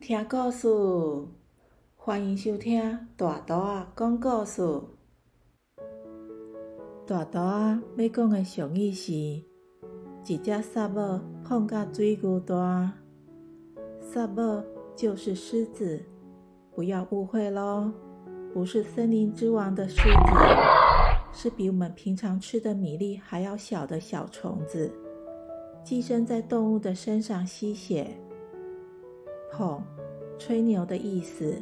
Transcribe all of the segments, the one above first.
听故事，欢迎收听大图啊讲故事。大图啊要讲的成语是：一只沙母碰到水牛大。沙母就是狮子，不要误会喽，不是森林之王的狮子，是比我们平常吃的米粒还要小的小虫子，寄生在动物的身上吸血。吼，吹牛的意思。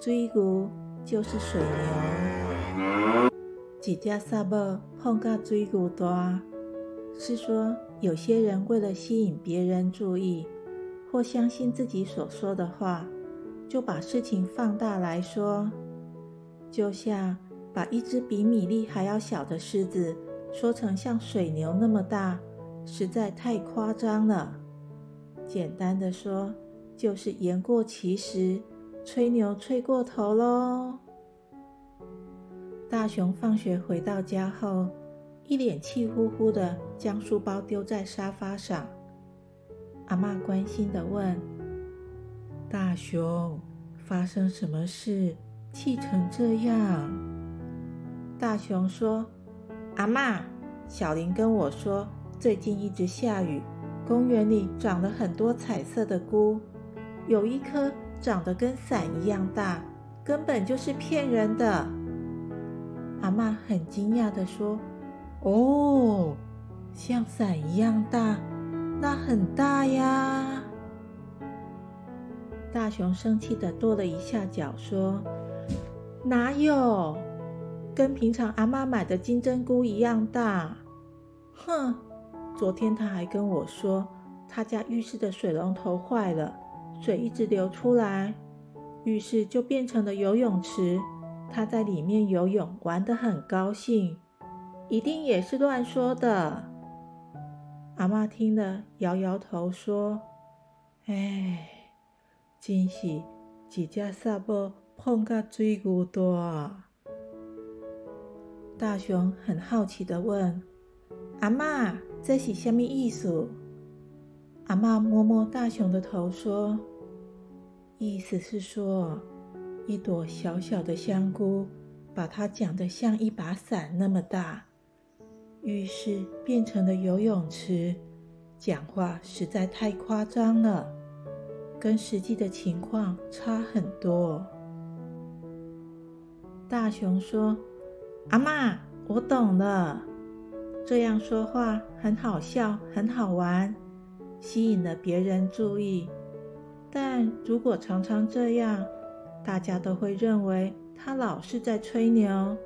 水牛就是水牛。几只沙母碰个水牛大，是说有些人为了吸引别人注意，或相信自己所说的话，就把事情放大来说。就像把一只比米粒还要小的狮子说成像水牛那么大，实在太夸张了。简单的说。就是言过其实，吹牛吹过头喽。大熊放学回到家后，一脸气呼呼的将书包丢在沙发上。阿妈关心的问：“大熊，发生什么事，气成这样？”大熊说：“阿妈，小林跟我说，最近一直下雨，公园里长了很多彩色的菇。”有一颗长得跟伞一样大，根本就是骗人的。阿妈很惊讶的说：“哦，像伞一样大，那很大呀。”大熊生气的跺了一下脚，说：“哪有？跟平常阿妈买的金针菇一样大。”哼，昨天他还跟我说，他家浴室的水龙头坏了。水一直流出来，浴室就变成了游泳池。他在里面游泳，玩得很高兴，一定也是乱说的。阿妈听了，摇摇头说：“哎，真是几只沙母碰个水牛大。”大熊很好奇的问：“阿妈，这是什么意思？”阿妈摸摸大熊的头说：“意思是说，一朵小小的香菇，把它讲得像一把伞那么大，浴室变成了游泳池，讲话实在太夸张了，跟实际的情况差很多。”大熊说：“阿妈，我懂了，这样说话很好笑，很好玩。”吸引了别人注意，但如果常常这样，大家都会认为他老是在吹牛，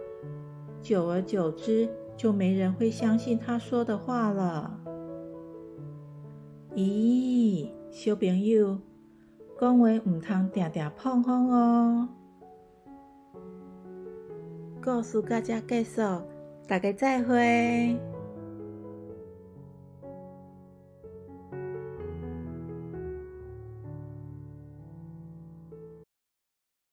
久而久之，就没人会相信他说的话了。咦，小朋友，讲话唔通定定碰碰哦。故事到这结束，大家再会。